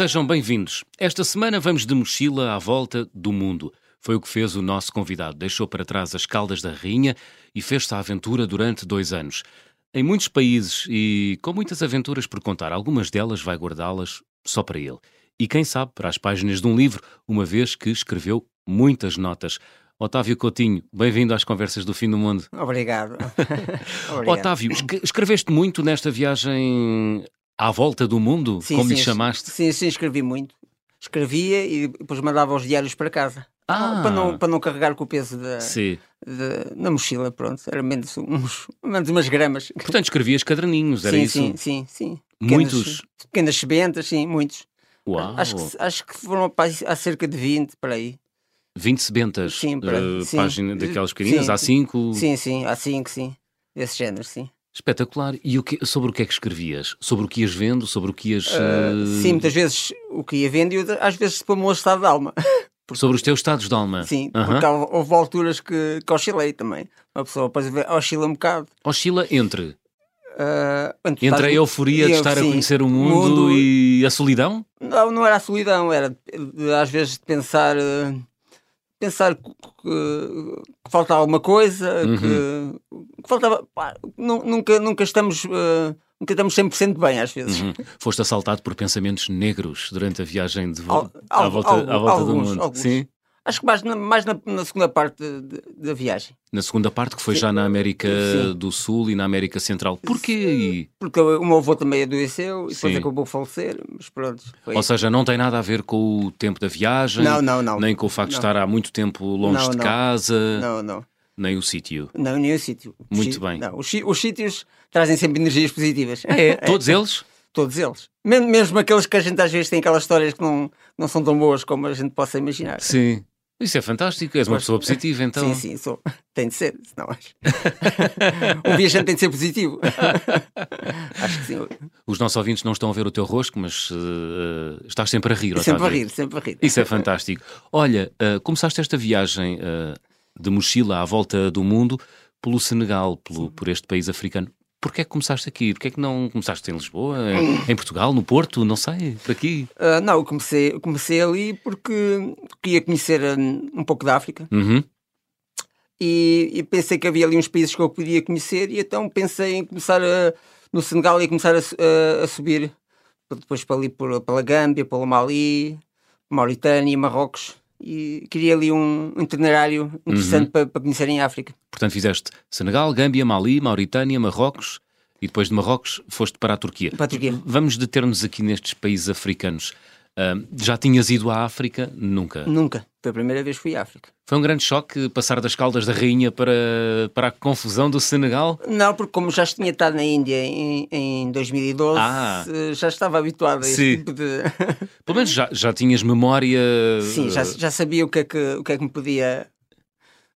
sejam bem-vindos. Esta semana vamos de mochila à volta do mundo. Foi o que fez o nosso convidado. Deixou para trás as Caldas da Rainha e fez-se a aventura durante dois anos. Em muitos países e com muitas aventuras por contar, algumas delas vai guardá-las só para ele. E quem sabe para as páginas de um livro, uma vez que escreveu muitas notas. Otávio Coutinho, bem-vindo às Conversas do Fim do Mundo. Obrigado. Obrigado. Otávio, escreveste muito nesta viagem à volta do mundo, sim, como sim, lhe chamaste? Sim, sim, escrevi muito. Escrevia e depois mandava os diários para casa. Ah. Para, não, para não carregar com o peso da, da, na mochila, pronto. Era menos, uns, menos umas gramas. Portanto, escrevias caderninhos, era sim, isso? Sim, sim, sim. Muitos? Pequenas, pequenas sebentas, sim, muitos. Uau. Acho que, acho que foram há cerca de 20 para aí. 20 sebentas? Sim, para, uh, sim. Página daquelas pequeninas? Sim, há 5? Sim, sim, há 5, sim. Desse género, sim. Espetacular. E o que, sobre o que é que escrevias? Sobre o que ias vendo? Sobre o que ias. Uh, sim, muitas vezes o que ia vendo e às vezes para o meu estado de alma. Porque, sobre os teus estados de alma? Sim, uh -huh. porque houve alturas que, que oscilei também. Uma pessoa depois oscila um bocado. Oscila entre? Uh, entre a euforia de estar a conhecer o mundo, mundo, e a solidão? Não, não era a solidão, era às vezes de pensar. Uh, pensar que, que, que falta alguma coisa, uhum. que, que, faltava. Pá, nunca, nunca estamos. Uh, nunca estamos 100% bem, às vezes. Uhum. Foste assaltado por pensamentos negros durante a viagem de Al, à volta, à volta alguns, do mundo. Alguns. Sim. Acho que mais na, mais na, na segunda parte da viagem. Na segunda parte, que foi Sim. já na América Sim. do Sul e na América Central. Porquê aí? Porque o meu avô também adoeceu e depois Sim. acabou de falecer, mas pronto. Ou seja, não tem nada a ver com o tempo da viagem, não, não, não. nem com o facto não. de estar há muito tempo longe não, de casa. Não, não. Nem o sítio. Não, nem o sítio. Muito bem. Não, os, os sítios trazem sempre energias positivas. É, todos é. eles? Todos eles. Mesmo, mesmo aqueles que a gente às vezes tem aquelas histórias que não, não são tão boas como a gente possa imaginar. Sim. Isso é fantástico, és uma pessoa positiva então. Sim, sim, sou. Tem de ser, senão acho. o viajante tem de ser positivo. acho que sim. Os nossos ouvintes não estão a ver o teu rosto, mas uh, estás sempre a rir, Otávio. Sempre a rir, sempre a rir. Isso é fantástico. Olha, uh, começaste esta viagem uh, de mochila à volta do mundo pelo Senegal, pelo, por este país africano. Porquê é que começaste aqui? Porquê é que não começaste em Lisboa, em Portugal, no Porto, não sei, por aqui? Uh, não, eu comecei, comecei ali porque queria conhecer um, um pouco da África. Uhum. E, e, pensei que havia ali uns países que eu podia conhecer e então pensei em começar a, no Senegal e começar a, a, a subir depois para ali por, pela Gâmbia, pelo Mali, Mauritânia, Marrocos e queria ali um itinerário interessante uhum. para, para conhecerem a África. Portanto, fizeste Senegal, Gâmbia, Mali, Mauritânia, Marrocos e depois de Marrocos foste para a Turquia. Para a Turquia. Vamos deter-nos aqui nestes países africanos. Uh, já tinhas ido à África? Nunca? Nunca. Foi a primeira vez que fui à África. Foi um grande choque passar das caldas da rainha para, para a confusão do Senegal? Não, porque como já tinha estado na Índia em, em 2012, ah. Eh, já estava habituado a esse tipo de... Pelo menos já, já tinhas memória... Sim, já, já sabia o que, é que, o que é que me podia...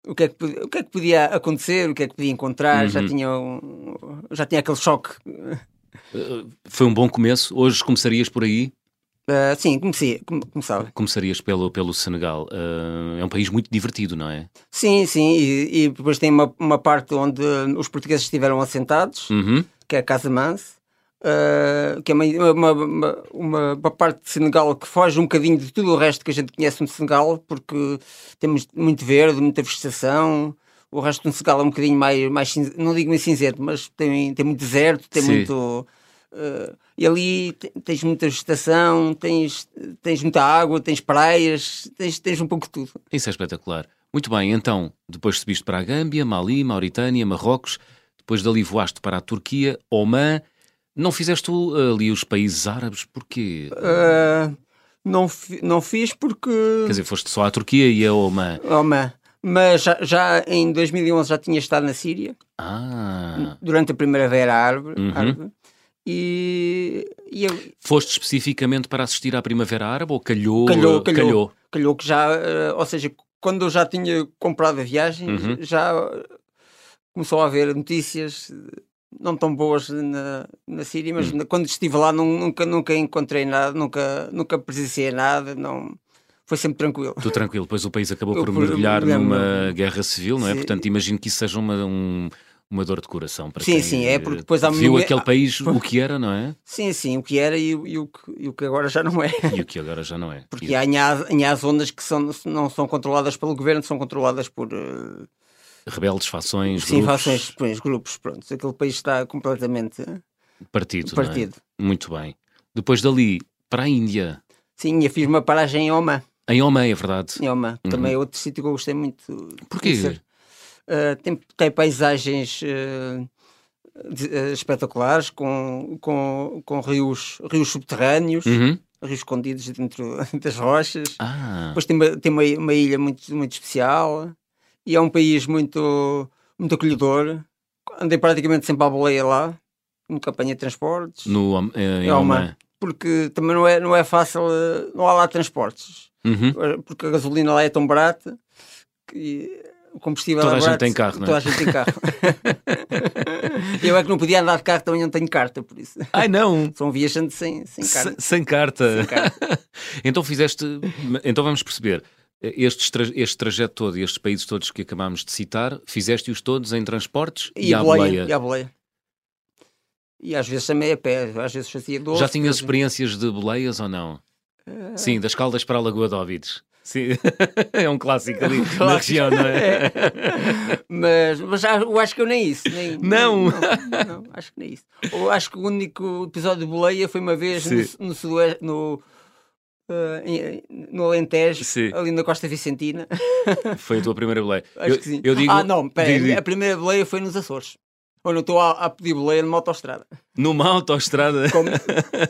O que, é que, o que é que podia acontecer, o que é que podia encontrar, uhum. já, tinha um, já tinha aquele choque. Eh, foi um bom começo. Hoje começarias por aí? Uh, sim, comecei, começava. Começarias pelo, pelo Senegal. Uh, é um país muito divertido, não é? Sim, sim. E, e depois tem uma, uma parte onde os portugueses estiveram assentados, uhum. que é a Casa Manse, uh, que é uma, uma, uma, uma, parte de Senegal que foge um bocadinho de tudo o resto que a gente conhece no Senegal, porque temos muito verde, muita vegetação. O resto do Senegal é um bocadinho mais, mais não digo mais cinzento, mas tem, tem muito deserto, tem sim. muito Uh, e ali tens muita vegetação, tens, tens muita água, tens praias, tens, tens um pouco de tudo. Isso é espetacular. Muito bem, então, depois subiste para a Gâmbia, Mali, Mauritânia, Marrocos, depois dali voaste para a Turquia, Oman. Não fizeste ali os países árabes, porquê? Uh, não, fi, não fiz porque... Quer dizer, foste só à Turquia e a Oman. Oman. Mas já, já, em 2011 já tinha estado na Síria. Ah. Durante a Primavera Árabe. Uhum. árabe e, e eu... Foste especificamente para assistir à Primavera Árabe ou calhou? Calhou, calhou. Calhou, calhou que já, uh, ou seja, quando eu já tinha comprado a viagem, uhum. já começou a haver notícias não tão boas na, na Síria, mas uhum. quando estive lá nunca, nunca encontrei nada, nunca, nunca presenciei nada, não foi sempre tranquilo. Tudo tranquilo, pois o país acabou por mergulhar numa guerra civil, não é? Sim. Portanto, imagino que isso seja uma, um, uma dor de coração para Sim, quem sim, é porque depois há viu aquele país o que era, não é? Sim, sim, o que era e, o- e o, que, e o que agora já não é. E o que agora já não é. Porque E há, há, há zonas que são, não são controladas pelo governo, são controladas por eh, rebeldes, fações, sim, grupos, fações, pois, grupos. Pronto. Aquele país está completamente partido. é? partido. Muito bem. Depois dali, para a Índia. Sim, eu fiz uma paragem em Oman. Em Oman, é verdade. Em Oman. Também é outro sítio que eu gostei muito. Uhum. Porquê? Eh, tem, tem paisagens eh, de- eh, espetaculares com, com, com rios, rios subterrâneos, Uhum. rios escondidos dentro das rochas. Ah, Depois tem, uma, tem uma, uma ilha muito, muito especial e é um país muito, muito acolhedor. Andei praticamente sempre à boleia lá, nunca apanhei transportes, no, eh, em porque também não é, não é fácil, não há lá transportes, Uhum. Porque a gasolina lá é tão barata que o combustível Toda a gente tem carro, não é? Toda a gente tem carro. Eu é que não podia andar de carro, também não tenho carta, por isso. Ai não! Sou um viajante sem, sem Se- carta. Sem carta. Sem carta. então fizeste. Então vamos perceber. Estes tra- este trajeto todo e estes países todos que acabámos de citar, fizeste-os todos em transportes e, E, à boleia, boleia. e à boleia. E às vezes também a pé, às vezes fazia 12. Já tinhas 13. experiências de boleias ou não? Eh, Sim, das Caldas para a Lagoa de Óbidos. Sim. é um clássico ali na clássico. região, não é? Mas, mas já- eu acho que eu nem isso. Nem, Não. nem- não, não, acho que nem isso. Eu acho que o único episódio de boleia foi uma vez Sim. no, no sudoeste, no, eh, em- no Alentejo, Sim. ali na Costa Vicentina. Foi a tua primeira boleia. Acho eu, que sim. eu digo, ah, não, pera, digo- a primeira boleia foi nos Açores. Eu não estou a, a pedir boleia numa autostrada. numa autoestrada Com,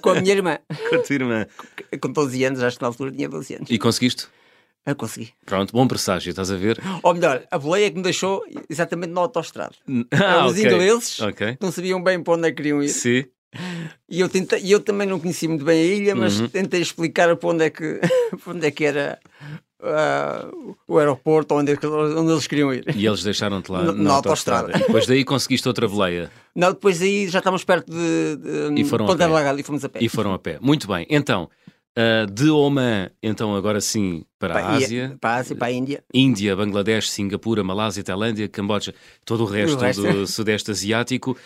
com a minha irmã, com a tua irmã. com 12 anos, acho que na altura tinha 12 anos. E conseguiste? Eu consegui. Pronto, bom presságio, estás a ver? Ou melhor, a boleia que me deixou exatamente na autostrada. Ah, Os ok. ingleses Ok. não sabiam bem para onde é que queriam ir. Sim. E eu, tentei, eu também não conhecia muito bem a ilha, mas Uhum. tentei explicar para onde é que, para onde é que era ah, o aeroporto, onde, é onde eles queriam ir. E eles deixaram-te lá Na- na, autostrada. autostrada. E depois daí conseguiste outra boleia. Não, depois aí já estávamos perto de, de E foram Ponta. Delgada e fomos a pé. E foram a pé. Muito bem. Então, ah, de Oman, então agora sim para a Para, e- Ásia. para a Ásia, para a Índia. Índia, Bangladesh, Singapura, Malásia, Tailândia, Camboja, todo o resto, resto. do Sudeste Asiático.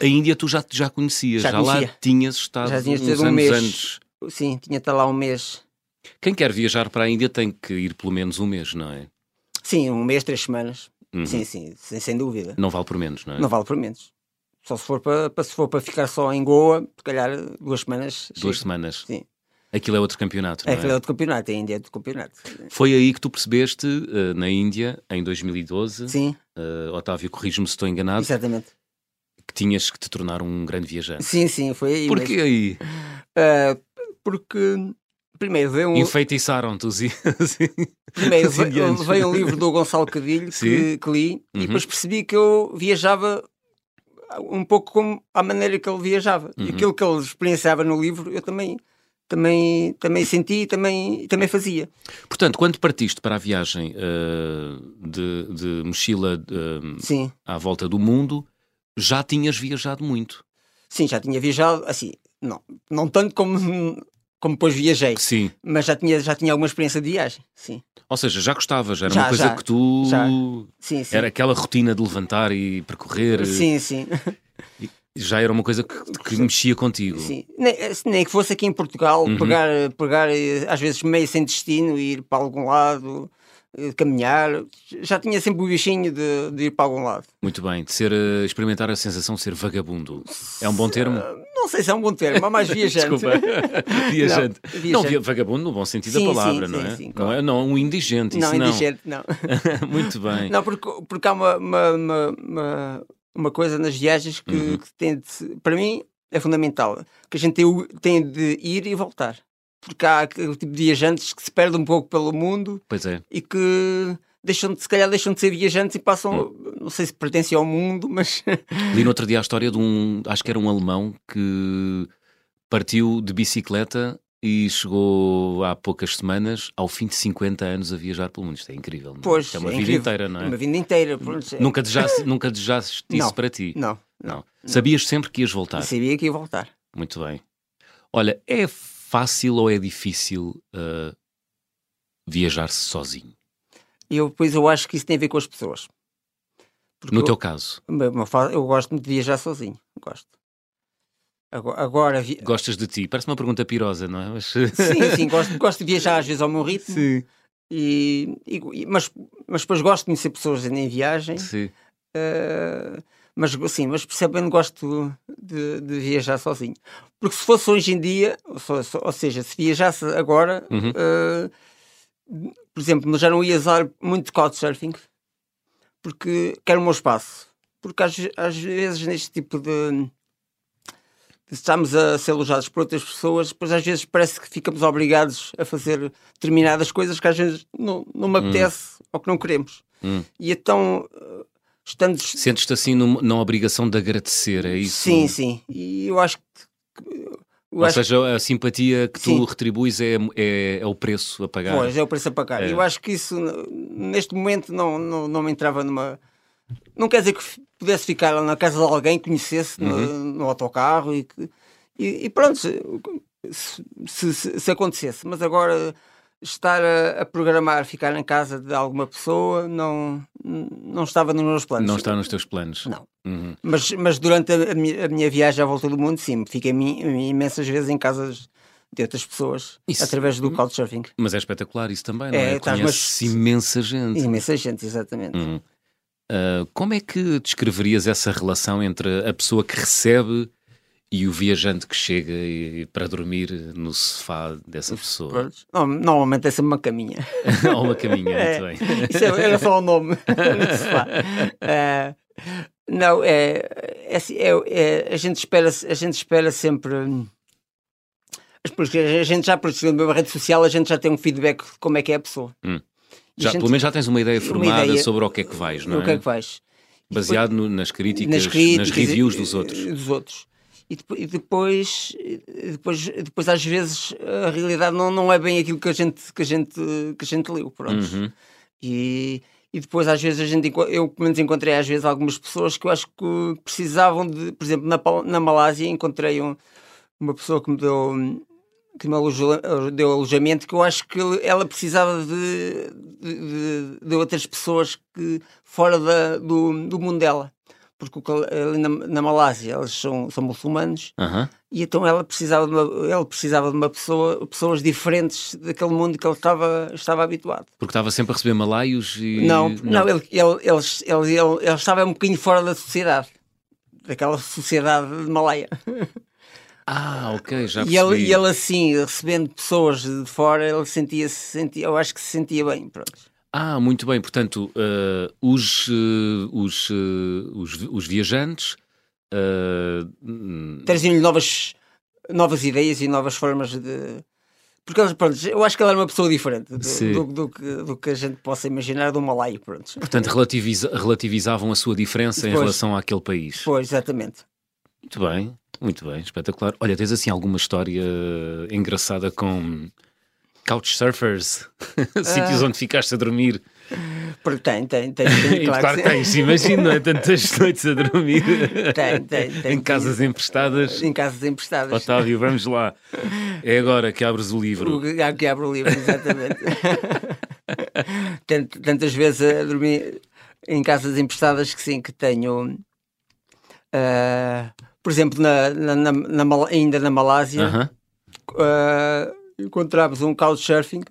A Índia tu já, já conhecias, Já já, lá conhecia. tinhas estado Já tinha uns um anos mês. antes. Sim, tinha estado lá um mês. Quem quer viajar para a Índia tem que ir pelo menos um mês, não é? Sim, um mês, três semanas. Uhum. Sim, sim, sem, sem dúvida. Não vale por menos, não é? Não vale por menos. Só se for para, para- se for para ficar só em Goa, se calhar duas semanas. Duas chega. semanas. Sim. Aquilo é outro campeonato, não É é? aquele outro campeonato, a Índia é outro campeonato. Foi aí que tu percebeste, eh, na Índia, em 2012, Sim, eh, Otávio, corrijo-me se estou enganado, exatamente. que tinhas que te tornar um grande viajante. Sim, sim, foi aí. Porquê mesmo. aí? Ah, porque, primeiro, veio um, Enfeitiçaram-te os... Primeiro, veio, um livro do Gonçalo Cadilho que, que li Uhum. e depois percebi que eu viajava um pouco como a maneira que ele viajava. Uhum. E aquilo que ele experienciava no livro, eu também, também, também senti e também, também fazia. Portanto, quando partiste para a viagem eh, de, de mochila Sim, à volta do mundo, já tinhas viajado muito. sim, já tinha viajado, assim, não, não tanto como, como depois viajei, Sim. mas já tinha, já tinha alguma experiência de viagem. Sim, Ou seja, já gostavas, era Já, uma coisa já, que tu. já. sim, sim. Era aquela rotina de levantar e percorrer. Sim, sim. Já era uma coisa que, que mexia contigo. Sim. Nem, nem que fosse aqui em Portugal, Uhum. pegar, pegar eh, às vezes meio sem destino ir para algum lado, eh, caminhar. Já tinha sempre o bichinho de, de ir para algum lado. Muito bem. De ser, eh, experimentar a sensação de ser vagabundo. É um bom termo? Não sei se é um bom termo, mas mais viajante. Desculpa. viajante. Não, Não, viajante. via- vagabundo no bom sentido Sim, da palavra, sim, não é? sim, não claro. é? Não, um indigente. Não, isso não. indigente, não. Muito bem. Não, porque, porque há uma, uma, uma, uma, uma coisa nas viagens que, Uhum. que tem de, para mim é fundamental, que a gente tem, tem de ir e voltar. Porque há aquele tipo de viajantes que se perdem um pouco pelo mundo é. e que deixam de, se calhar deixam de ser viajantes e passam, Hum. não sei se pertencem ao mundo, mas Li no outro dia a história de um, acho que era um alemão que partiu de bicicleta e chegou há poucas semanas, ao fim de 50 anos, a viajar pelo mundo. Isto é incrível. não é? Pois, Isto é uma é vida incrível. inteira, não é? uma vida inteira. pronto, Nunca desejaste, nunca desejaste isso Não. para ti? Não, Não. Sabias sempre que ias voltar? sabia que ia voltar. Muito bem. Olha, é fácil ou é difícil uh, viajar-se sozinho? Eu, depois eu acho que isso tem a ver com as pessoas. Porque no eu, teu caso? Eu gosto muito de viajar sozinho. Gosto. Agora, agora vi... Gostas de ti? Parece uma pergunta pirosa, não é? Mas... Sim, sim, gosto, gosto de viajar às vezes ao meu ritmo. Sim. E, e, mas, mas depois gosto de conhecer pessoas em viagem. Sim. Uh, mas sim, mas percebendo gosto de, de, viajar sozinho. Porque se fosse hoje em dia, ou, seja, se viajasse agora, uhum. uh, por exemplo, já não ia usar muito couchsurfing porque quero o meu espaço. Porque às, às vezes neste tipo de estamos a ser alojados por outras pessoas, depois às vezes parece que ficamos obrigados a fazer determinadas coisas que às vezes não, não me hum. apetece hum. ou que não queremos. Hum. E então, eh, estando. Sentes-te assim numa, na obrigação de agradecer, é isso? Sim, sim. E eu acho que. Eu Ou acho seja, que... a simpatia que tu retribuis é, é, é, o preço a pagar. Pois, é o preço a pagar. É. Eu acho que isso, neste momento, não, não, não me entrava numa. Não quer dizer que pudesse ficar na casa de alguém, conhecesse uhum. no, no, autocarro e, que, e, e pronto, se, se, se, acontecesse. Mas agora estar a, a, programar ficar em casa de alguma pessoa não, não estava nos meus planos. Não está nos teus planos. Não. Uhum. Mas, mas durante a, a, minha, a, minha, viagem à volta do mundo, sim, fiquei imensas vezes em casas de outras pessoas isso. através do Couchsurfing. Mas é espetacular isso também, não é? é Conheces mas... imensa gente. Imensa gente, exatamente. Uhum. Uh, como é que descreverias essa relação entre a pessoa que recebe e o viajante que chega e, para dormir no sofá dessa pessoa? Normalmente é sempre uma caminha. Ou uma caminha, é, muito bem. Isso é, era só o nome no sofá. Uh, não, é, é, assim, é, é, a, gente espera, a gente espera sempre. Porque a gente já, por exemplo, na rede social, a gente já tem um feedback de como é que é a pessoa. Hum. Já, gente, pelo menos já tens uma ideia formada uma ideia sobre o que é que vais, não é? O que é que vais. Baseado depois, no, nas, críticas, nas, críticas, nas reviews dos outros. Dos outros. E depois, depois, depois, às vezes, a realidade não, não é bem aquilo que a gente, que a gente, que a gente leu. Pronto. Uhum. E, e depois, às vezes, a gente, eu pelo menos encontrei às vezes algumas pessoas que eu acho que precisavam de, por exemplo, na, na Malásia, encontrei um, uma pessoa que me deu que me deu alojamento, que eu acho que ela precisava de, de, de outras pessoas que fora da, do, do mundo dela. Porque ali na, na Malásia eles são, são muçulmanos uhum. e então ela precisava, de uma, ela precisava de uma pessoa, pessoas diferentes daquele mundo que ele estava, estava habituado. Porque estava sempre a receber malaios e. Não, não, não ele, ele, ele, ele, ele, estava um bocadinho fora da sociedade, daquela sociedade de Malaia. Ah, ok, já percebi. E ele, e ele assim, recebendo pessoas de fora, ele sentia-se, sentia, eu acho que se sentia bem, pronto. Ah, muito bem, portanto, uh, os, uh, os, uh, os, os, viajantes... Traziam-lhe novas, novas ideias e novas formas de... Porque pronto, eu acho que ele era uma pessoa diferente do, do, do, que, do que a gente possa imaginar do Malai. Pronto. Portanto, relativiza, relativizavam a sua diferença pois, em relação àquele país. Pois, exatamente. Muito bem. Muito bem, espetacular. Olha, tens assim alguma história engraçada com couchsurfers? Sítios uh... onde ficaste a dormir? Porque tem, tem, tem. tem claro, claro que tens, imagino, não é? Tantas noites a dormir. Tem, tem, tem. em casas emprestadas. Em casas emprestadas. Otávio, vamos lá. É agora que abres o livro. O, que abro o livro, exatamente. Tantas vezes a dormir em casas emprestadas que sim, que tenho. Uh, por exemplo, na, na, na, ainda na Malásia, uh -huh. uh, encontramos um couchsurfing,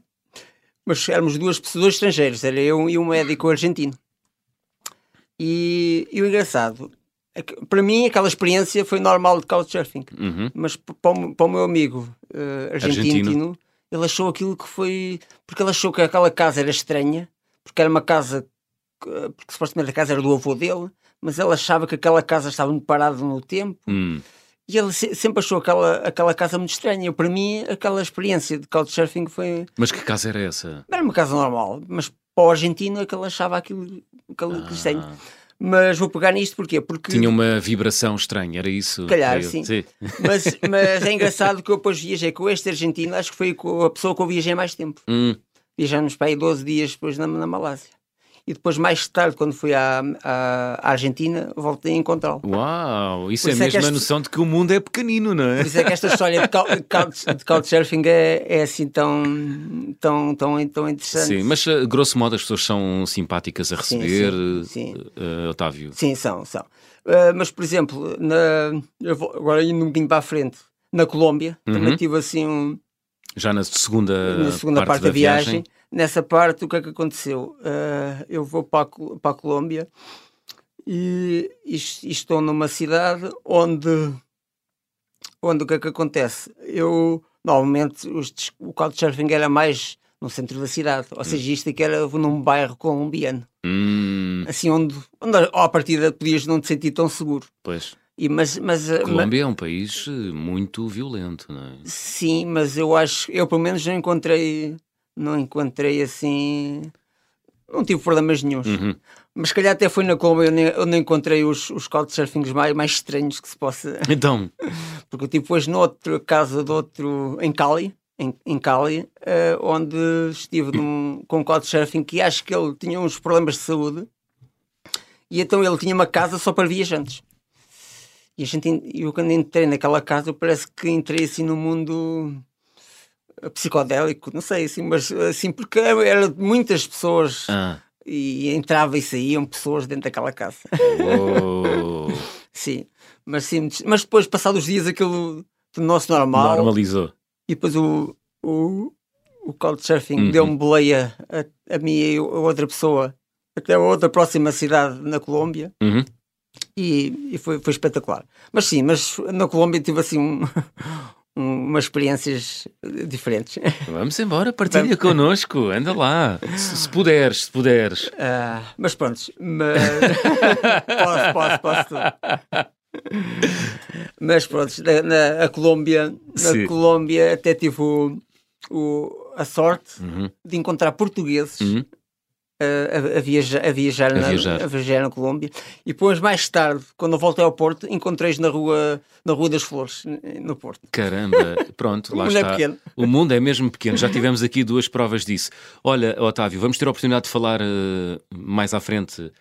mas éramos duas pessoas estrangeiras, era eu e um médico argentino. E, e o engraçado é que, para mim, aquela experiência foi normal de couchsurfing, uh uhum. mas para o, para o, meu amigo uh, argentino, argentino, ele achou aquilo que foi. Porque ele achou que aquela casa era estranha, porque era uma casa. Porque supostamente a casa era do avô dele, mas ele achava que aquela casa estava muito parada no tempo. Hum. E ele sempre achou aquela, aquela casa muito estranha. Eu, para mim, aquela experiência de couchsurfing foi. Mas que casa era essa? Era uma casa normal, mas para o argentino é que ele achava aquilo, aquilo ah. estranho. Mas vou pegar nisto porquê? Porque. Tinha uma vibração estranha, era isso? Calhar, sim. sim. Mas, mas é engraçado que eu depois viajei com este argentino, acho que foi a pessoa que eu viajei mais tempo. Hum. Viajamos para aí 12 dias depois na, na Malásia. E depois mais tarde, quando fui à, à, Argentina, voltei a encontrá-lo. Uau, isso, isso é, é mesmo a noção de que o mundo é pequenino, não é? Por isso é que esta história de, couch, de couchsurfing é, é assim tão, tão, tão, tão interessante. Sim, mas eh, grosso modo as pessoas são simpáticas a receber, sim, sim, sim. Uh, Otávio? Sim, são, são. Uh, mas, por exemplo, na, vou, agora indo um bocadinho para a frente, na Colômbia, uhum. também tive assim um. Já na segunda, na segunda parte, parte da, da viagem, viagem, Nessa parte, o que é que aconteceu? Uh, eu vou para a, para a Colômbia e, e, e, estou numa cidade onde, onde o que é que acontece? Eu, normalmente, os, o Couchsurfing era mais no centro da cidade, ou seja, isto aqui era num bairro colombiano. Hum. Assim, onde, onde à partida podias não te sentir tão seguro. Pois. E, mas, mas, a Colômbia mas, é um país eh, muito violento, não é? Sim, mas eu acho, eu pelo menos não encontrei, não encontrei assim, não tive problemas nenhums. Uhum. Mas se calhar até foi na Colômbia onde, onde encontrei os, os couchsurfings mais, mais estranhos que se possa. Então. Porque eu tive depois noutra casa de outro, em Cali, em, em Cali, uh, onde estive num, com um couchsurfing que acho que ele tinha uns problemas de saúde e então ele tinha uma casa só para viajantes. E a gente, eu quando entrei naquela casa, parece que entrei assim no mundo psicodélico, não sei, assim, mas assim, porque era muitas pessoas ah. e entrava e saíam pessoas dentro daquela casa. Oh. sim, mas sim, mas depois, passados os dias, aquilo tornou-se normal. Normalizou. E depois o, o, o Couchsurfing uhum. deu-me boleia a, a mim e a outra pessoa até a outra próxima cidade na Colômbia. Uhum. E, e foi, foi espetacular. Mas sim, mas na Colômbia tive assim um, umas experiências diferentes. Vamos embora, partilha Vamos. connosco, anda lá. Se, se puderes, se puderes. Uh, mas pronto, mas... posso, posso, posso. Mas pronto, na, na a Colômbia, na Sim. Colômbia até tive o, o a sorte uhum. de encontrar portugueses uhum. A, a, viajar, a, viajar, a, na, viajar. a viajar na Colômbia. E depois, mais tarde, quando eu voltei ao Porto, encontrei-os na rua, na rua das Flores, no Porto. Caramba, pronto, lá o mundo é está. É pequeno. O mundo é mesmo pequeno. Já tivemos aqui duas provas disso. Olha, Otávio, vamos ter a oportunidade de falar uh, mais à frente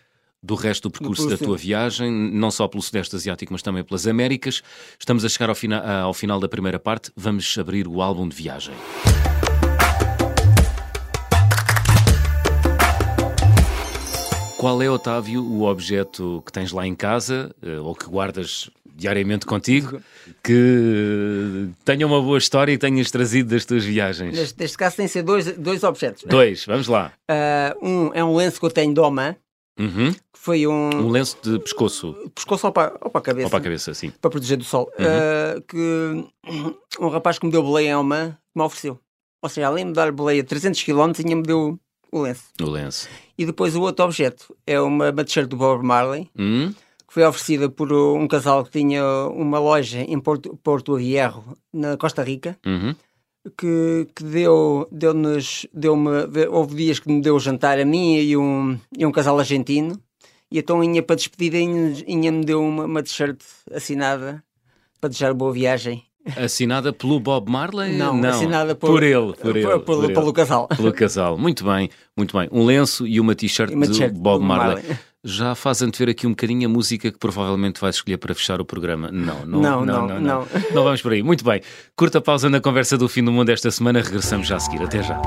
do resto do percurso da tua viagem, não só pelo Sudeste Asiático, mas também pelas Américas. Estamos a chegar ao, fina ao final da primeira parte. Vamos abrir o álbum de viagem. Qual é, Otávio, o objeto que tens lá em casa eh, ou que guardas diariamente contigo que tenha uma boa história e tenhas trazido das tuas viagens? Neste, neste caso, tem que ser dois, dois objetos. Dois, vamos lá. Uh, um é um lenço que eu tenho de Oman, Uhum. Que foi um. Um lenço de pescoço. Pescoço ou para, ou para a cabeça. Ou para a cabeça, sim. Para proteger do sol. Uhum. Uh, que um rapaz que me deu boleia em uma me ofereceu. Ou seja, além de me dar boleia 300 km, tinha-me deu o lenço. O lenço. E depois o outro objeto é uma, uma t-shirt do Bob Marley. Uhum. Que foi oferecida por um casal que tinha uma loja em Porto, Porto Vierro, na Costa Rica. Uhum que, que deu, deu-nos, deu-me, houve dias que me deu jantar a mim e um, e um casal argentino, e então Inha para despedida, Inha me deu uma, uma t-shirt assinada para desejar boa viagem. Assinada pelo Bob Marley? Não, Não. assinada por, por ele, por ele, por, por, pelo casal. Pelo casal, muito bem, muito bem. Um lenço e uma t-shirt de Bob Marley. Marley já faz antever aqui um bocadinho a música que provavelmente vais escolher para fechar o programa. Não, não, não, não, não. Não, não vamos por aí. Muito bem. Curta pausa na conversa do fim do mundo esta semana. Regressamos já a seguir. Até já.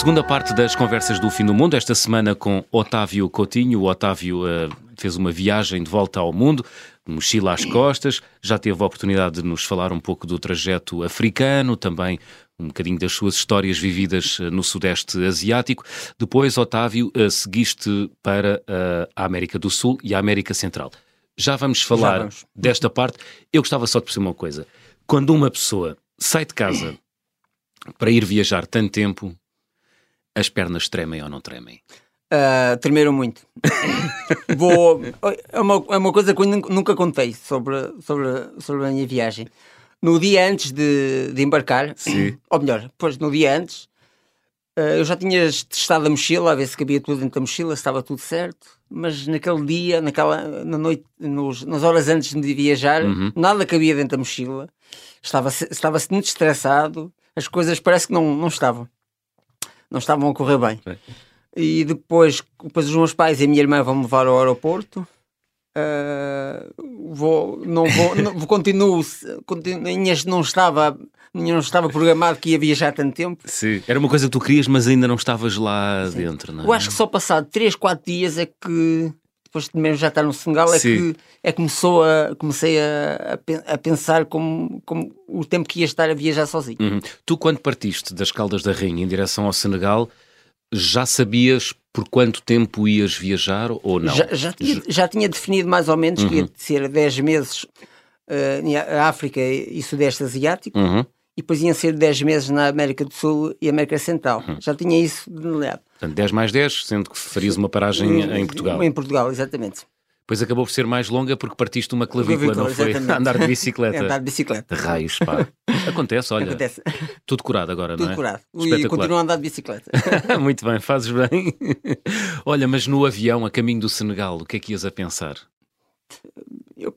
Segunda parte das conversas do fim do mundo, esta semana com Otávio Coutinho. O Otávio uh, fez uma viagem de volta ao mundo, mochila às costas, já teve a oportunidade de nos falar um pouco do trajeto africano, também um bocadinho das suas histórias vividas uh, no Sudeste Asiático. Depois, Otávio, uh, seguiste para a América do Sul e a América Central. Já vamos falar já vamos. desta parte. Eu gostava só de perceber uma coisa. Quando uma pessoa sai de casa para ir viajar tanto tempo, as pernas tremem ou não tremem? Uh, tremeram muito. Vou, é, uma, é uma coisa que eu nunca contei sobre, sobre, sobre a minha viagem. No dia antes de, de embarcar, Sim. ou melhor, depois no dia antes, Uh, eu já tinha testado a mochila, a ver se cabia tudo dentro da mochila, se estava tudo certo, mas naquele dia, naquela, na noite, nos, nas horas antes de viajar, uhum. nada cabia dentro da mochila. Estava-se estava muito estressado, as coisas parece que não, não estavam. Não estavam a correr bem. É. E depois, depois os meus pais e a minha irmã vão me levar ao aeroporto. Uh, vou, não vou, não, continuo, continuo, não estava não estava programado que ia viajar tanto tempo. Sim, era uma coisa que tu querias, mas ainda não estavas lá Sim. dentro, não é? Eu acho que só passado 3, 4 dias é que, depois de mesmo já estar no Senegal, é Sim. que é começou a, comecei a, a, pensar como, como o tempo que ia estar a viajar sozinho. Uhum. Tu, quando partiste das Caldas da Rainha em direção ao Senegal, já sabias por quanto tempo ias viajar ou não? Já, já, tinha, já tinha definido mais ou menos uhum. que ia uhum. ser 10 meses uh, na África e Sudeste Asiático. Uhum e depois iam ser 10 meses na América do Sul e América Central. Uhum. Já tinha isso delineado. Portanto, 10 mais 10, sendo que farias uma paragem em Portugal. Em Portugal, exatamente. Depois acabou por ser mais longa porque partiste uma clavícula, não foi? Andar de bicicleta. andar de bicicleta. Raios, pá. Acontece, olha. Acontece. Tudo curado agora, Tudo não é? Tudo curado. E continuo a andar de bicicleta. Muito bem, fazes bem. olha, mas no avião, a caminho do Senegal, o que é que ias a pensar? Eu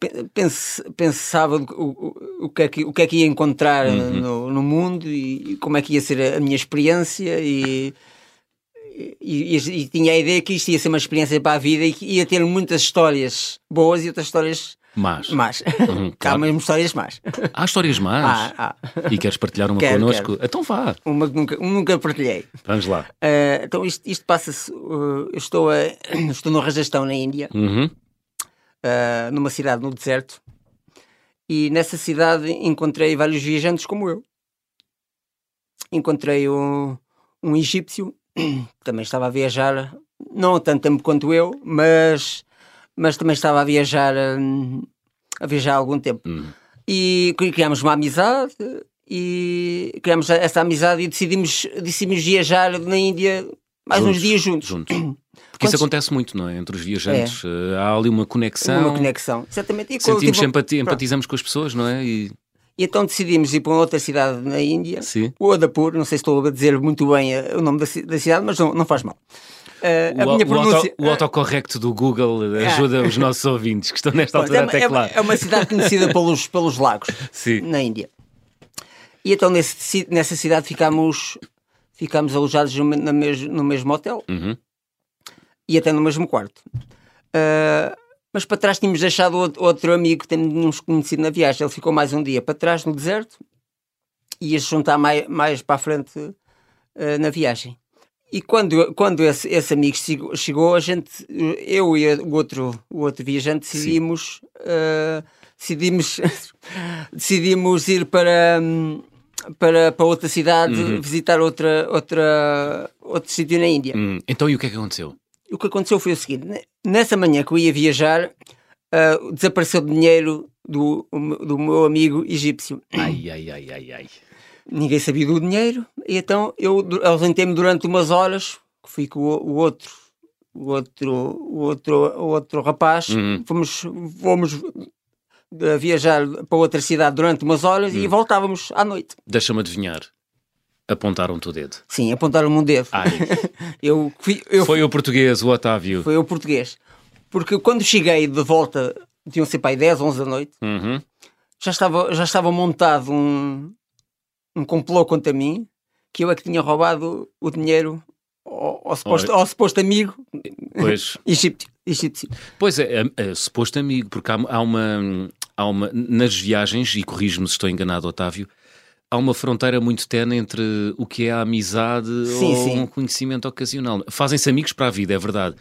pensava o, o, que é que, o que é que ia encontrar uhum. no, no, mundo e, como é que ia ser a, minha experiência e, e, e, e, tinha a ideia que isto ia ser uma experiência para a vida e que ia ter muitas histórias boas e outras histórias más. más. Uhum, claro. Há mesmo histórias más. Há histórias más? Ah, ah. E queres partilhar uma quero, connosco? Quero. Então vá. Uma que nunca, nunca partilhei. Vamos lá. Uh, então isto, isto passa-se. Uh, eu estou, a, estou no Rajastão, na Índia. Uhum uh, numa cidade no deserto, e nessa cidade encontrei vários viajantes como eu. Encontrei um, um egípcio, que também estava a viajar, não tanto tempo quanto eu, mas, mas também estava a viajar, um, a viajar há algum tempo. Uhum. E criámos uma amizade, e criámos essa amizade e decidimos, decidimos viajar na Índia mais juntos, uns dias juntos. juntos. Porque Quantos... isso acontece muito, não é? Entre os viajantes. É. Há ali uma conexão. Uma conexão, exatamente. E Sentimos tipo, empatia, empatizamos com as pessoas, não é? E... E então decidimos ir para uma outra cidade na Índia, Sim. o Odapur, não sei se estou a dizer muito bem eh, o nome da, da cidade, mas não, não faz mal. Uh, o, a minha pronúncia... o, auto, o autocorrecto do Google é. ajuda os nossos ouvintes que estão nesta altura é, a teclar. É, é uma cidade conhecida pelos, pelos lagos Sim. na Índia. E então nesse, nessa cidade ficámos, ficámos alojados no, no, mesmo, no mesmo hotel. Uhum e até no mesmo quarto. Uh, mas para trás tínhamos deixado outro amigo que temos conhecido na viagem. Ele ficou mais um dia para trás no deserto e ia se juntar mais, mais para a frente uh, na viagem. E quando, quando esse, esse amigo chegou, a gente, eu e o outro, o outro viajante decidimos, uh, decidimos, decidimos ir para, para, para outra cidade, uhum. visitar outra, outra, outro sítio na Índia. Uhum. Então, e o que é que aconteceu? O que aconteceu foi o seguinte: nessa manhã que eu ia viajar, uh, desapareceu dinheiro do, do meu amigo egípcio. Ai, ai, ai, ai, ai. Ninguém sabia do dinheiro, e então eu ausentei-me durante umas horas, fui com o, o outro o outro, o outro, o outro rapaz, uhum. fomos, fomos viajar para outra cidade durante umas horas uhum. e voltávamos à noite. Deixa-me adivinhar. Apontaram-te o dedo. Sim, apontaram-me um dedo. Ai. eu, fui, eu foi o português, o Otávio. Foi o português. Porque quando cheguei de volta, tinham para aí 10, 11 da noite, uhum. já, estava, já estava montado um, um complô contra mim, que eu é que tinha roubado o dinheiro ao, ao, suposto, ao suposto, amigo pois. egípcio, egípcio. Pois é, é, é, suposto amigo, porque há, há, uma, há uma. Nas viagens, e corrijo-me se estou enganado, Otávio, há uma fronteira muito tenue entre o que é a amizade sim, ou sim. um conhecimento ocasional. Fazem-se amigos para a vida, é verdade.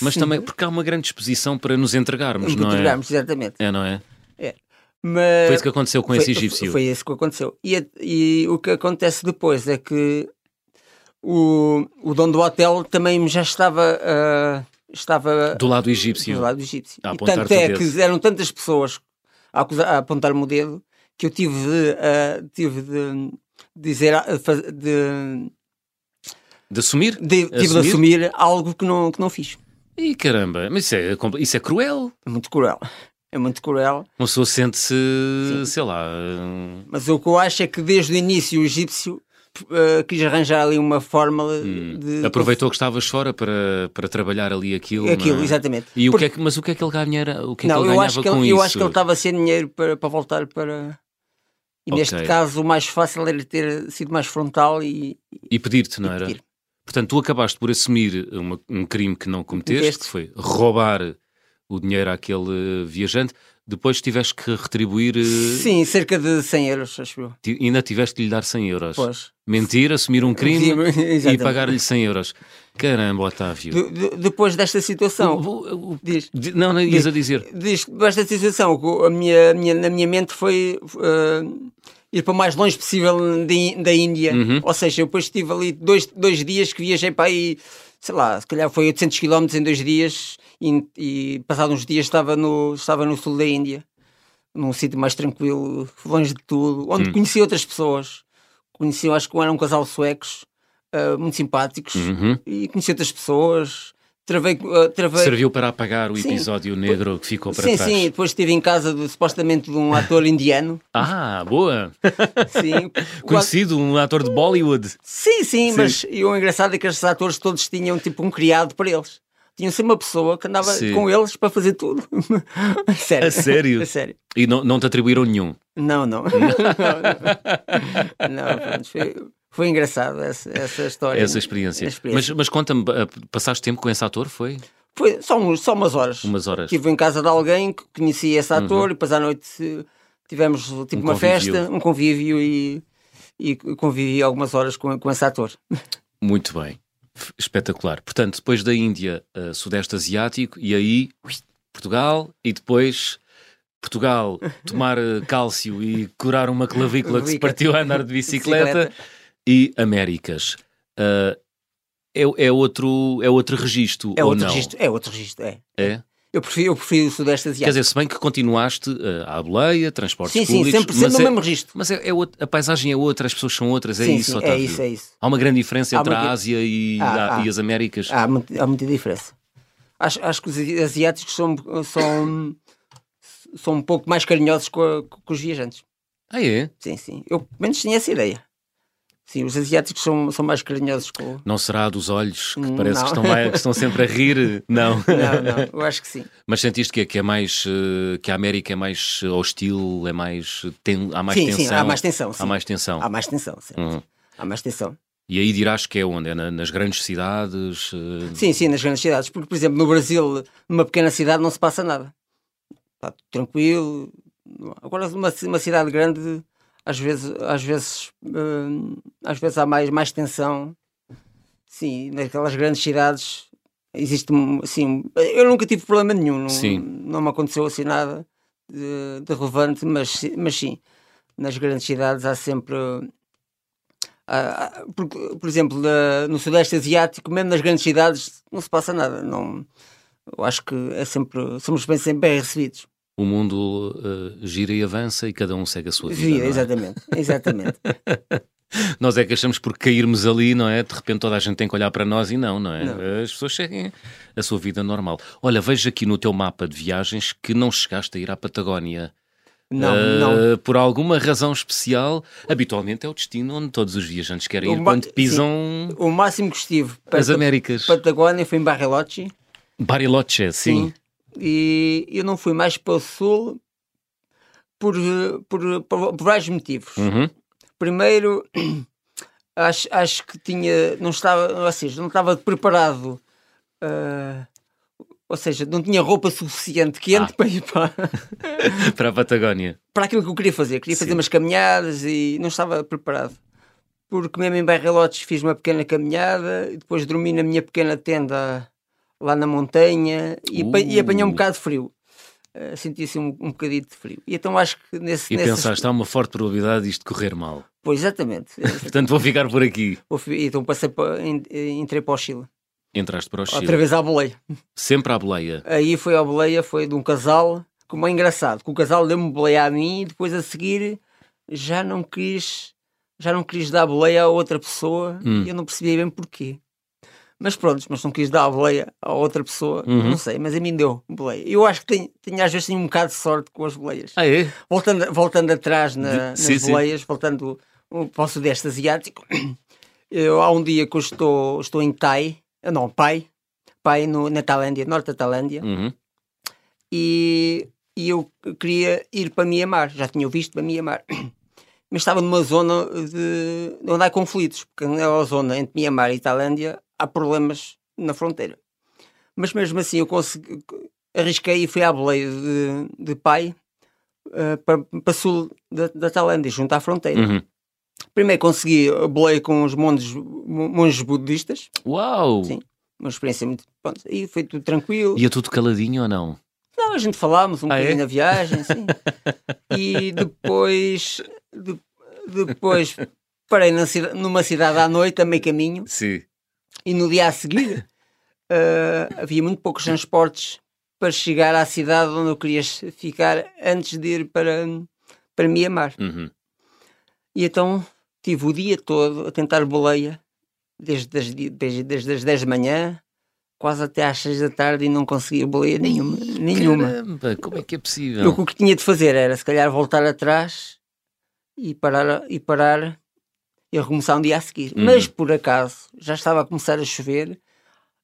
Mas sim. também porque há uma grande disposição para nos entregarmos, não é? Entregarmos, exatamente. É, não é? É. Mas foi isso que aconteceu com foi, esse egípcio. Foi isso que aconteceu. E, e, o que acontece depois é que o, o dono do hotel também já estava. Uh, estava do lado egípcio. Do lado egípcio. A e tanto é que eram tantas pessoas a, a apontar-me o dedo que eu tive de, uh, tive de dizer, de, de assumir? De, tive assumir? de assumir algo que não, que não fiz. E caramba, mas isso é, isso é cruel. É muito cruel. É muito cruel. Uma pessoa sente-se, sei lá. Mas o que eu acho é que desde o início o egípcio uh, quis arranjar ali uma fórmula hum. de. Aproveitou que estavas fora para, para trabalhar ali aquilo. Aquilo, é? exatamente. E Porque... o que é que, mas o que é que ele ganhava? O que é não, que ele eu acho que ele, Eu acho que ele estava sem dinheiro para, para voltar para. E okay. neste caso o mais fácil era ter sido mais frontal e. E pedir-te, não era? Pedir. Portanto, tu acabaste por assumir uma, um crime que não cometeste, que foi roubar o dinheiro àquele viajante. Depois tiveste que retribuir. Eh, Sim, cerca de 100 euros, acho eu. Ainda tiveste que lhe dar 100 euros. Pois. Mentir, assumir um crime e pagar-lhe 100 euros. Caramba, Otávio. De, de, depois desta situação. O, o, diz. Não, não ias a dizer. Diz, desta situação, a minha, a minha, na minha mente foi. Uh, ir para o mais longe possível de, da Índia. Uhum. Ou seja, eu depois estive ali dois, dois dias que viajei para aí, sei lá, se calhar foi 800 km em dois dias e, e passados uns dias estava no, estava no sul da Índia, num sítio mais tranquilo, longe de tudo, onde uhum. conheci outras pessoas. Conheci, acho que eram um casal suecos, uh, muito simpáticos, uhum. e conheci outras pessoas Travei, uh, travei... Serviu para apagar o sim. episódio negro que ficou para sim, trás. Sim, sim. Depois estive em casa de, supostamente de um ator indiano. Ah, boa! Sim. Conhecido, um ator de Bollywood. Sim, sim, sim, mas e o engraçado é que estes atores todos tinham tipo um criado para eles. Tinham sempre uma pessoa que andava sim. com eles para fazer tudo. a sério. A sério? A sério. E não, não te atribuíram nenhum? Não, não. não, não. não foi, foi engraçado essa, essa história. Essa experiência. experiência. Mas, mas conta-me, passaste tempo com esse ator, foi? Foi só, só umas horas. Umas horas. Estive em casa de alguém que conhecia esse ator uhum. e depois à noite tivemos tipo um uma convívio. festa, um convívio e, e convivi algumas horas com, com esse ator. Muito bem. Espetacular. Portanto, depois da Índia, uh, Sudeste Asiático e aí Portugal e depois Portugal tomar eh, cálcio e curar uma clavícula que se partiu a andar de bicicleta. bicicleta e Américas. Uh, é, é, outro, é outro registro, é ou outro não? Registro, é outro registro, é. É? Eu prefiro, eu prefiro o Sudeste Asiático. Quer dizer, se bem que continuaste uh, à boleia, transportes sim, públicos... Sim, sempre, sempre no é, mesmo registro. Mas é, é a paisagem é outra, as pessoas são outras, é sim, isso, sim, Otávio? É isso, é isso. Há uma grande diferença há entre a Ásia e, há, há, e, as Américas? Há, há muita diferença. Acho, acho que os asiáticos são, são, são um pouco mais carinhosos com, a, com os viajantes. Ah, é? Sim, sim. Eu pelo menos tinha essa ideia. Sim, os asiáticos são, são mais carinhosos com. Não será dos olhos que parece que estão, mais, que estão, sempre a rir? Não. Não, não, eu acho que sim. Mas sentiste que é, que é mais. Eh, que a América é mais hostil, é mais. Tem, há mais sim, tensão? Sim, há mais tensão. Sim. Há mais tensão. Há mais tensão, sim. Uhum. Há mais tensão. E aí dirás que é onde? É nas grandes cidades? Eh? Sim, sim, nas grandes cidades. Porque, por exemplo, no Brasil, numa pequena cidade, não se passa nada. Está tranquilo. Agora, numa, uma cidade grande às vezes, às vezes, uh, às vezes há mais, mais tensão. Sim, naquelas grandes cidades existe assim. Eu nunca tive problema nenhum, não, sim. não me aconteceu assim nada de, de, relevante, mas, mas sim, nas grandes cidades há sempre. Há, por, por, exemplo, no Sudeste Asiático, mesmo nas grandes cidades, não se passa nada. Não, eu acho que é sempre, somos bem, sempre bem recebidos o mundo uh, gira e avança e cada um segue a sua vida. Gira, é? exatamente, exatamente. nós é que achamos por cairmos ali, não é? De repente toda a gente tem que olhar para nós e não, não é? Não. As pessoas seguem a sua vida normal. Olha, vejo aqui no teu mapa de viagens que não chegaste a ir à Patagónia. Não, uh, não. Por alguma razão especial, habitualmente é o destino onde todos os viajantes querem o ir quando pisam. Sim. O máximo que estive para as Américas. Patagónia foi em Bariloche. Bariloche, sim. sim e eu não fui mais para o sul por, por, por, por vários motivos. Uhum. Primeiro, acho, acho que tinha, não estava, ou seja, não estava preparado, uh, ou seja, não tinha roupa suficiente quente ah. para ir para... para a Patagónia. Para aquilo que eu queria fazer. Queria Sim. fazer umas caminhadas e não estava preparado. Porque mesmo em Barrelotes fiz uma pequena caminhada e depois dormi na minha pequena tenda lá na montanha e, uh. e apanhei um bocado de frio. Uh, senti assim um, um bocadinho de frio. E então acho que nesse. E nessas... pensaste, há uma forte probabilidade disto correr mal. Pois, exatamente. Portanto, vou ficar por aqui. Então passei para, entrei para o Chile. Entraste para o Chile. Outra vez à boleia. Sempre à boleia. Aí foi à boleia, foi de um casal, como é engraçado, que o casal deu-me boleia a mim e depois a seguir já não quis, já não quis dar boleia a outra pessoa hum. e eu não percebia bem porquê. Mas pronto, mas não quis dar a boleia a outra pessoa, uhum. não sei, mas a mim deu boleia. Eu acho que tenho, tenho às vezes tenho um bocado de sorte com as boleias. Ah, é? Voltando, voltando atrás na, de, nas sim, boleias, sim. voltando para o Sudeste Asiático. Eu, há um dia que eu estou, estou em Tai, não, Pai, Pai no, na Tailândia, norte da Tailândia, Uhum. e, e eu queria ir para Mianmar, já tinha visto para Mianmar. Mas estava numa zona de onde há conflitos, porque naquela zona entre Mianmar e Tailândia há problemas na fronteira. Mas mesmo assim eu consegui, arrisquei e fui à boleia de, de Pai eh, para, para sul da, da Tailândia, junto à fronteira. Uhum. Primeiro consegui a boleia com os monges, monges budistas, Uau! Sim. uma experiência muito. Pronto, e foi tudo tranquilo. Ia tudo caladinho ou não? Não, a gente falámos um Ah, é? bocadinho na viagem, sim. e depois, de- depois parei numa cidade à noite, a meio caminho, Sim. E no dia a seguir eh, havia muito poucos transportes para chegar à cidade onde eu queria ficar antes de ir para, para Mianmar. Uhum. E então tive o dia todo a tentar boleia, desde as, desde, desde as 10 da manhã, quase até às 6 da tarde, e não conseguia boleia nenhuma. nenhuma. Caramba, como é que é possível? Eu, o que tinha de fazer era, se calhar, voltar atrás e parar, e parar e recomeçar um dia a seguir. Uhum. Mas, por acaso, já estava a começar a chover,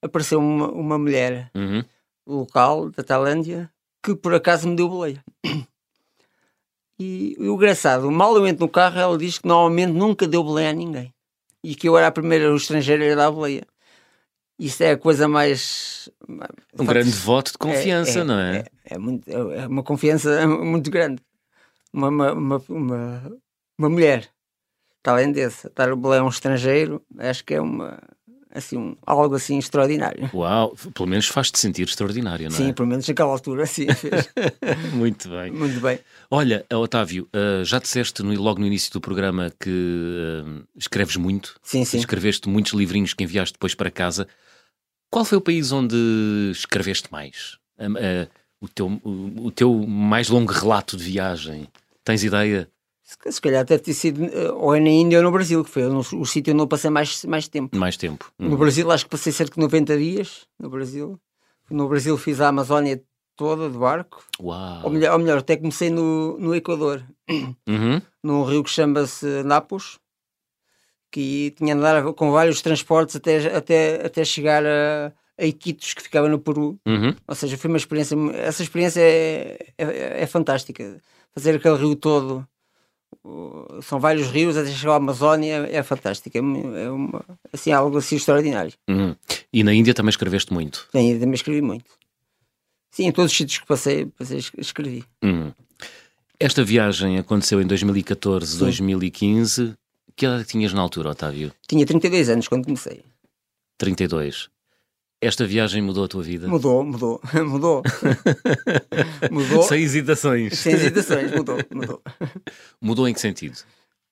apareceu uma, uma mulher Uhum. local da Tailândia que, por acaso, me deu boleia. E, e o engraçado, mal eu entro no carro, ela diz que normalmente nunca deu boleia a ninguém. E que eu era a primeira estrangeira a dar boleia. Isso é a coisa mais. Um grande voto de confiança, não é? É, muito- é uma confiança muito grande. Uma, uma, uma, uma, uma mulher tailandesa dar boleia a um estrangeiro, acho que é uma. Assim, algo assim extraordinário. Uau, pelo menos faz-te sentir extraordinário, não Sim, é? pelo menos naquela altura, sim, fez. Muito bem. muito bem. Olha, Otávio, ah, já disseste logo no início do programa que ah, escreves muito, Sim, sim. escreveste muitos livrinhos que enviaste depois para casa. Qual foi o país onde escreveste mais? O, teu, o, o teu mais longo relato de viagem? Tens ideia? Se, calhar deve ter sido eh, ou é na Índia ou no Brasil, que foi o, o sítio onde eu passei mais, mais tempo. Mais tempo. No Hum. Brasil acho que passei cerca de 90 dias. No Brasil. No Brasil fiz a Amazónia toda de barco. Uau! Ou melhor, ou melhor, até comecei no, no Equador, Uhum. num rio que chama-se Napos, que tinha de andar com vários transportes até, até, até chegar a, a Iquitos, que ficava no Peru. Uhum. Ou seja, foi uma experiência. Essa experiência é, é, é fantástica. Fazer aquele rio todo. São vários rios até chegar à Amazónia, é fantástico. É, é uma, assim, algo assim extraordinário. Uhum. E na Índia também escreveste muito. Sim, também escrevi muito. Sim, em todos os sítios que passei, passei es- escrevi. Uhum. Esta viagem aconteceu em 2014, 2015. Que idade tinhas na altura, Otávio? Tinha 32 anos quando comecei. 32. Esta viagem mudou a tua vida? Mudou, mudou, mudou. mudou. Sem hesitações. Sem hesitações, mudou, mudou. Mudou em que sentido?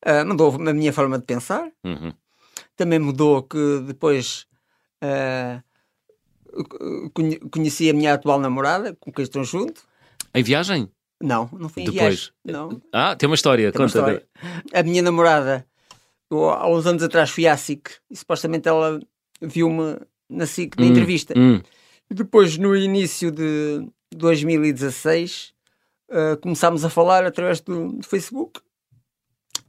Ah, mudou a minha forma de pensar. Uhum. Também mudou que depois conhe- conheci a minha atual namorada, com quem estou junto. Em viagem? Não, não foi em Depois? viagem. Não. Ah, tem uma história. Tem uma Conta. história. A minha namorada, eu, há uns anos atrás fui à SIC e supostamente ela viu-me na SIC na Hum, entrevista. hum. Depois, no início de 2016, ah, começámos a falar através do, do Facebook.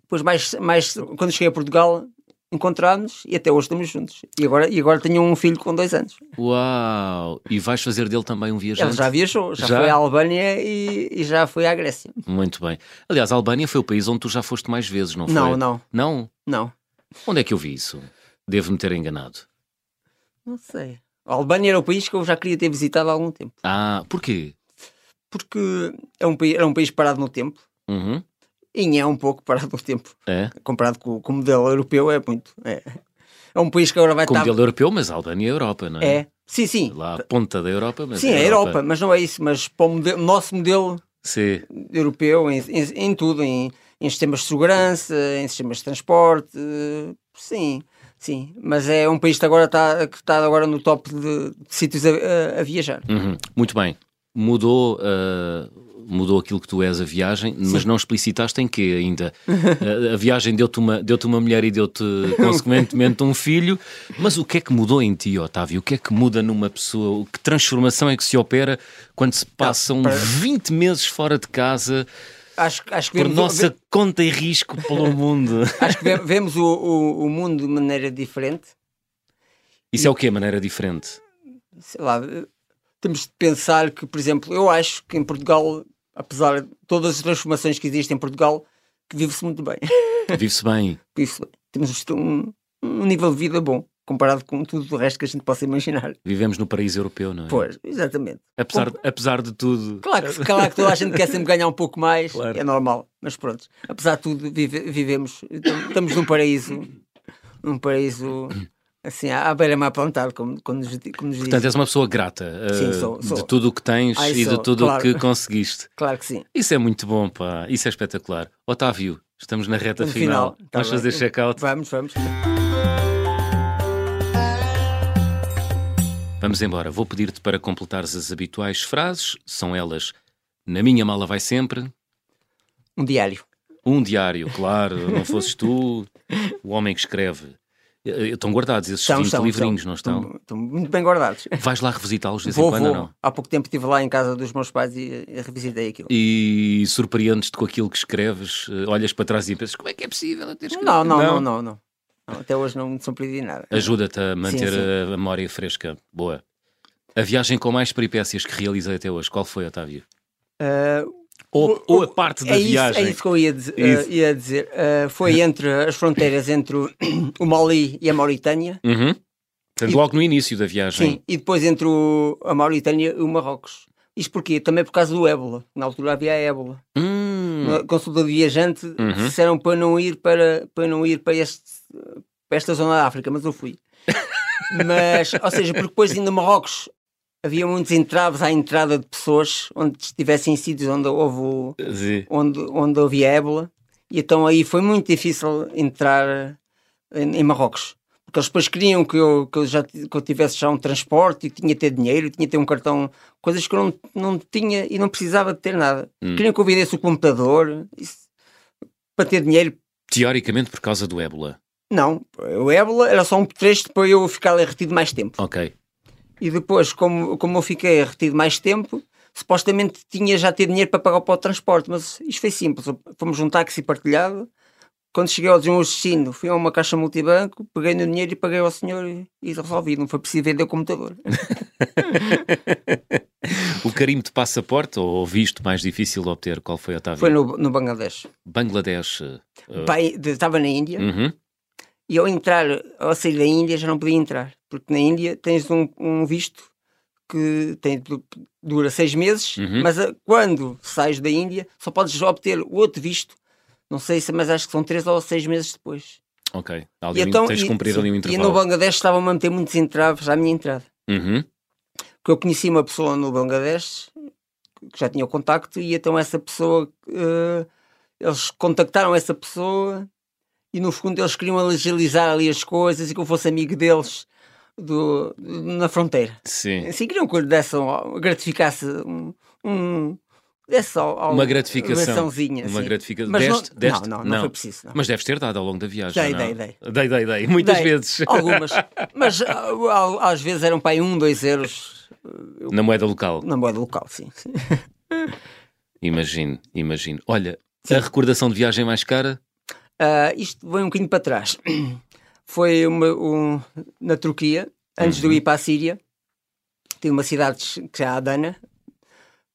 Depois, mais, mais quando cheguei a Portugal, encontrámos e até hoje estamos juntos. E agora, e agora tenho um filho com dois anos. Uau! E vais fazer dele também um viajante? Ele já viajou, já, Já? foi à Albânia e, e já foi à Grécia. Muito bem. Aliás, a Albânia foi o país onde tu já foste mais vezes, não foi? Não, não, Não? não. Onde é que eu vi isso? Devo-me ter enganado. Não sei. A Albânia era o país que eu já queria ter visitado há algum tempo. Ah, porquê? Porque é um, país- era um país parado no tempo. Uhum. E é um pouco parado no tempo. É? Comparado com, com o modelo europeu, é muito. É, é um país que agora vai Como estar. modelo europeu, mas a Albânia é a Europa, não é? É. Sim, sim. Lá a ponta da Europa, mas Sim, é é a Europa, mas não é isso. Mas para o modelo- nosso modelo Sim. europeu, em, em- em tudo, em, em sistemas de segurança, em sistemas de transporte, sim, sim. Mas é um país que agora está, que está agora no top de, de sítios a, a- a viajar. Uhum. Muito bem. Mudou, ah, mudou aquilo que tu és a viagem, mas não explicitaste em quê ainda. Ah, a viagem deu-te uma, deu uma mulher e deu-te, consequentemente, um filho. Mas o que é que mudou em ti, Otávio? O que é que muda numa pessoa? Que transformação é que se opera quando se passam para- 20 meses fora de casa? Acho, acho que Por vemos, nossa conta e risco pelo mundo. acho que ve- vemos o, o, o mundo de maneira diferente. Isso é o quê? Maneira diferente? sei lá, eh, temos de pensar que, por exemplo, eu acho que em Portugal, apesar de todas as transformações que existem em Portugal, que vive-se muito bem. Vive-se bem. Vive-se bem. Temos um, um nível de vida bom, comparado com tudo o resto que a gente possa imaginar. Vivemos no paraíso europeu, não é? Pois, exatamente. Apesar, apesar de tudo. Claro que, claro que toda a gente quer sempre ganhar um pouco mais, Claro. é normal, mas pronto. Apesar de tudo, vive- vivemos, estamos num paraíso, num paraíso assim, à beira-mar plantado, como, como, nos, como nos Portanto, és uma pessoa grata eh, Sim, sou- sou. de tudo o que tens Ai, e de sou, tudo o claro. que conseguiste. Claro que sim. Isso é muito bom, pá. Isso é espetacular. Otávio, estamos na reta No final. final, tá Vamos bem. fazer check-out. Vamos, vamos. Vamos embora. Vou pedir-te para completares as habituais frases. São elas: Na minha mala vai sempre. Um diário. Um diário, claro. Não fosses tu, o homem que escreve. Eh, Estão guardados esses 20 livrinhos, não estão? Estão, estão muito bem guardados. Vais lá revisitá-los de vez em Vou, quando ou vou. não? Há pouco tempo estive lá em casa dos meus pais e, e revisitei aquilo. E surpreendes-te com aquilo que escreves, eh, olhas para trás e pensas como é que é possível eu ter escrito? Não, não, não, não, não. Não, Até hoje não me surpreendi nada. Ajuda-te a manter Sim, sim. a memória fresca. Boa. A viagem com mais peripécias que realizei até hoje, qual foi, Otávio? Ah, Ou, o- ou a parte da é, isso, viagem? é isso que eu ia, dizer- ah, ia dizer. Ah, foi entre as fronteiras entre o, o Mali e a Mauritânia. Uhum. Portanto, E- logo no início da viagem. Sim, e depois entre o- a Mauritânia e o Marrocos. Isto porquê? Também por causa do ébola. Na altura havia a ébola. Hum, Na consulta do viajante Uhum. disseram para não ir para, para não ir para, este, para esta zona da África, mas eu fui. mas, ou seja, porque depois ainda Marrocos havia muitos entraves à entrada de pessoas onde estivessem em sítios onde houve sim. onde, onde havia ébola, e então aí foi muito difícil entrar em, em Marrocos. Porque eles depois queriam que eu, que eu já que eu tivesse já um transporte e tinha ter dinheiro, tinha ter um cartão, coisas que eu não, não tinha e não precisava de ter nada. Hum. Queriam que eu vendesse o computador isso, para ter dinheiro. Teoricamente por causa do ébola. Não, o ébola era só um pretexto para eu ficar ali retido mais tempo. Ok. E depois, como, como eu fiquei retido mais tempo, supostamente tinha já ter dinheiro para pagar para o transporte, mas isto foi simples. Fomos num táxi partilhado. Quando cheguei ao destino, fui a uma caixa multibanco, peguei no dinheiro e paguei ao senhor e, e resolvi. Não foi preciso vender o computador. O carimbo de passaporte ou visto mais difícil de obter? Qual foi, Otávio? Foi no, no Bangladesh. Bangladesh. Pai- de- Estava na Índia uhum. E ao entrar, ao sair da Índia já não podia entrar, porque na Índia tens um, um visto que tem, dura seis meses, Uhum. mas a- quando sais da Índia só podes obter o outro visto, não sei se, mas acho que são três ou seis meses depois. Ok. Ali então, tens de e- cumprir sim, ali um E no intervalo. Bangladesh estavam a meter muitos entraves à minha entrada. Uhum. Porque eu conheci uma pessoa no Bangladesh que já tinha o contacto e então essa pessoa, eh, eles contactaram essa pessoa e no fundo eles queriam agilizar ali as coisas e que eu fosse amigo deles do, na fronteira. Sim. Assim queriam que eu desse, gratificasse um, um desse ao, ao- Uma gratificação. mençãozinha, Uma assim. gratificação. Mas Deste? não, Deste? não, não, não, foi preciso. não. Mas deves ter dado ao longo da viagem. Dei, não? dei, dei. Dei, dei, dei. Muitas Dei. vezes. Algumas, mas às vezes eram para aí um, dois euros Na moeda local. na moeda local, sim. sim. Imagino, imagino. Olha, a recordação de viagem mais cara? Ah, isto vem um bocadinho para trás. Foi uma, um- na Turquia, antes de eu ir para a Síria, tive uma cidade que é a Adana,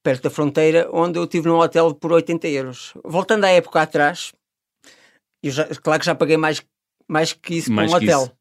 perto da fronteira, onde eu estive num hotel por 80 euros. Voltando à época atrás, já, claro que já paguei mais, mais que isso Mais para um hotel, isso.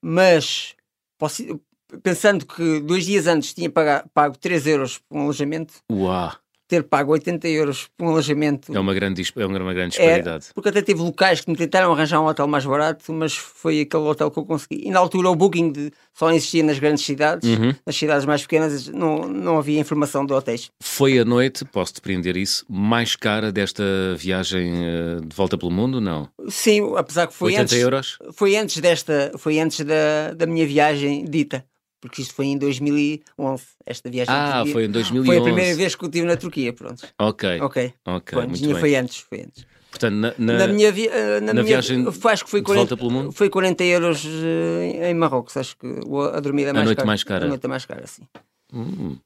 mas possi- pensando que dois dias antes tinha paga- pago 3 euros por um alojamento, Uau! Ter pago 80 euros por um alojamento É uma grande, é uma grande é, disparidade. porque até tive locais que me tentaram arranjar um hotel mais barato, mas foi aquele hotel que eu consegui. E na altura o booking de- só existia nas grandes cidades, Uhum. nas cidades mais pequenas não, não havia informação de hotéis. Foi a noite, posso depreender isso, mais cara desta viagem eh, de volta pelo mundo? Não. Sim, apesar que foi 80 antes, euros? foi antes desta, foi antes da, da minha viagem dita, porque isto foi em 2011, esta viagem. Ah, foi em 2011. Foi a primeira vez que eu estive na Turquia, pronto. Ok, Ok. ok, Pronto, muito bem. foi antes, foi antes. Portanto, na, na- Na, minha, vi- eh, na na minha viagem acho que foi de 40, volta pelo mundo? foi 40 euros eh, em Marrocos. Acho que a dormida é A mais noite cara. mais cara. A noite é mais cara, sim. Hum,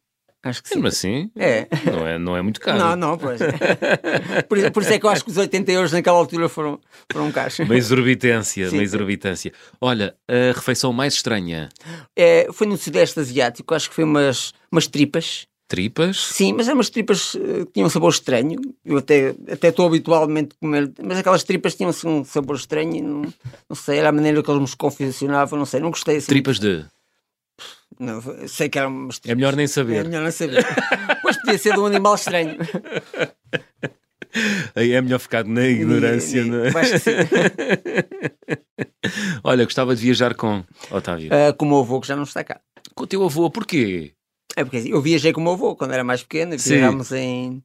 Acho que sim. Mesmo assim, É. não, é, não é muito caro. Não, não, pois. por, por isso é que eu acho que os 80 euros naquela altura foram, foram caros. Uma exorbitância, Sim, uma exorbitância. Olha, a refeição mais estranha. É, foi no Sudeste Asiático, acho que foi umas, umas tripas. Tripas? Sim, mas eram umas tripas eh, que tinham um sabor estranho. Eu até até estou habitualmente a comer, mas aquelas tripas tinham assim, um sabor estranho e não, não sei, era a maneira que eles nos confeccionavam, não sei, não gostei assim. Tripas de. Não, sei que eram umas É melhor nem É saber. melhor não saber. pois podia ser de um animal estranho. Aí é melhor ficar na ignorância. não é? Olha, gostava de viajar com Otávio. Ah, com o meu avô que já não está cá. Com o teu avô, porquê? É porque assim, eu viajei com o meu avô quando era mais pequeno, e Sim. viajávamos em.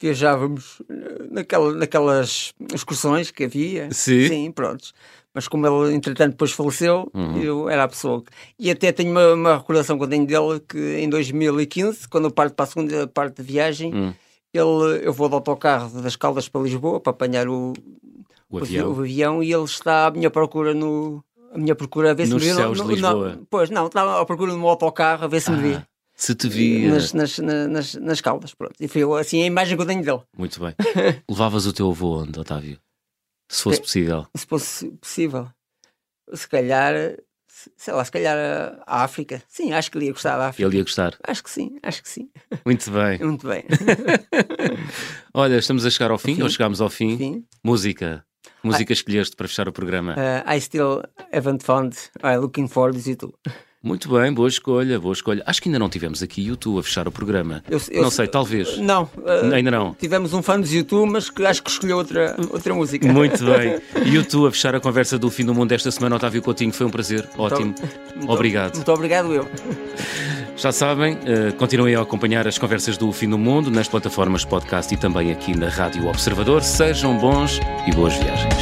Viajávamos naquela, naquelas excursões que havia. Sim. Sim, prontos. Mas como ele, entretanto, depois faleceu, Uhum. eu era a pessoa. que- E até tenho uma, uma recordação que eu tenho dele que em 2015, quando eu parto para a segunda parte de viagem, Hum, ele, eu vou de autocarro das Caldas para Lisboa para apanhar o, o o avião. avião e ele está à minha procura no. A minha procura a ver se Nos me vê. céus de Lisboa. Não, pois não, estava à procura no autocarro a ver se me vê. Ah, se te via. Nas, nas, na- nas, nas caldas, pronto. E foi assim a imagem que eu tenho dele. Muito bem. Levavas o teu avô onde, Otávio? Se fosse possível. Se fosse possível. Se calhar, se- sei lá, se calhar a- África. Sim, acho que ele ia gostar da África. Ele ia gostar. Acho que sim, acho que sim. Muito bem. Muito bem. Olha, estamos a chegar ao fim, fim. ou chegámos ao fim. Sim. Música. Música escolheste para fechar o programa. Uh, I still haven't found I'm looking for this YouTube. Muito bem, boa escolha, boa escolha. Acho que ainda não tivemos aqui o tu a fechar o programa. Eu- eu- não sei, talvez. Não, uh, Ainda não. tivemos um fã dos YouTube, mas que acho que escolheu outra, outra música. Muito bem. E o tu a fechar a conversa do fim do mundo esta semana, Otávio Coutinho, foi um prazer. Ótimo. Muito- Obrigado. Muito obrigado, eu. Já sabem, eh, continuem a acompanhar as conversas do fim do mundo nas plataformas podcast e também aqui na Rádio Observador. Sejam bons e boas viagens.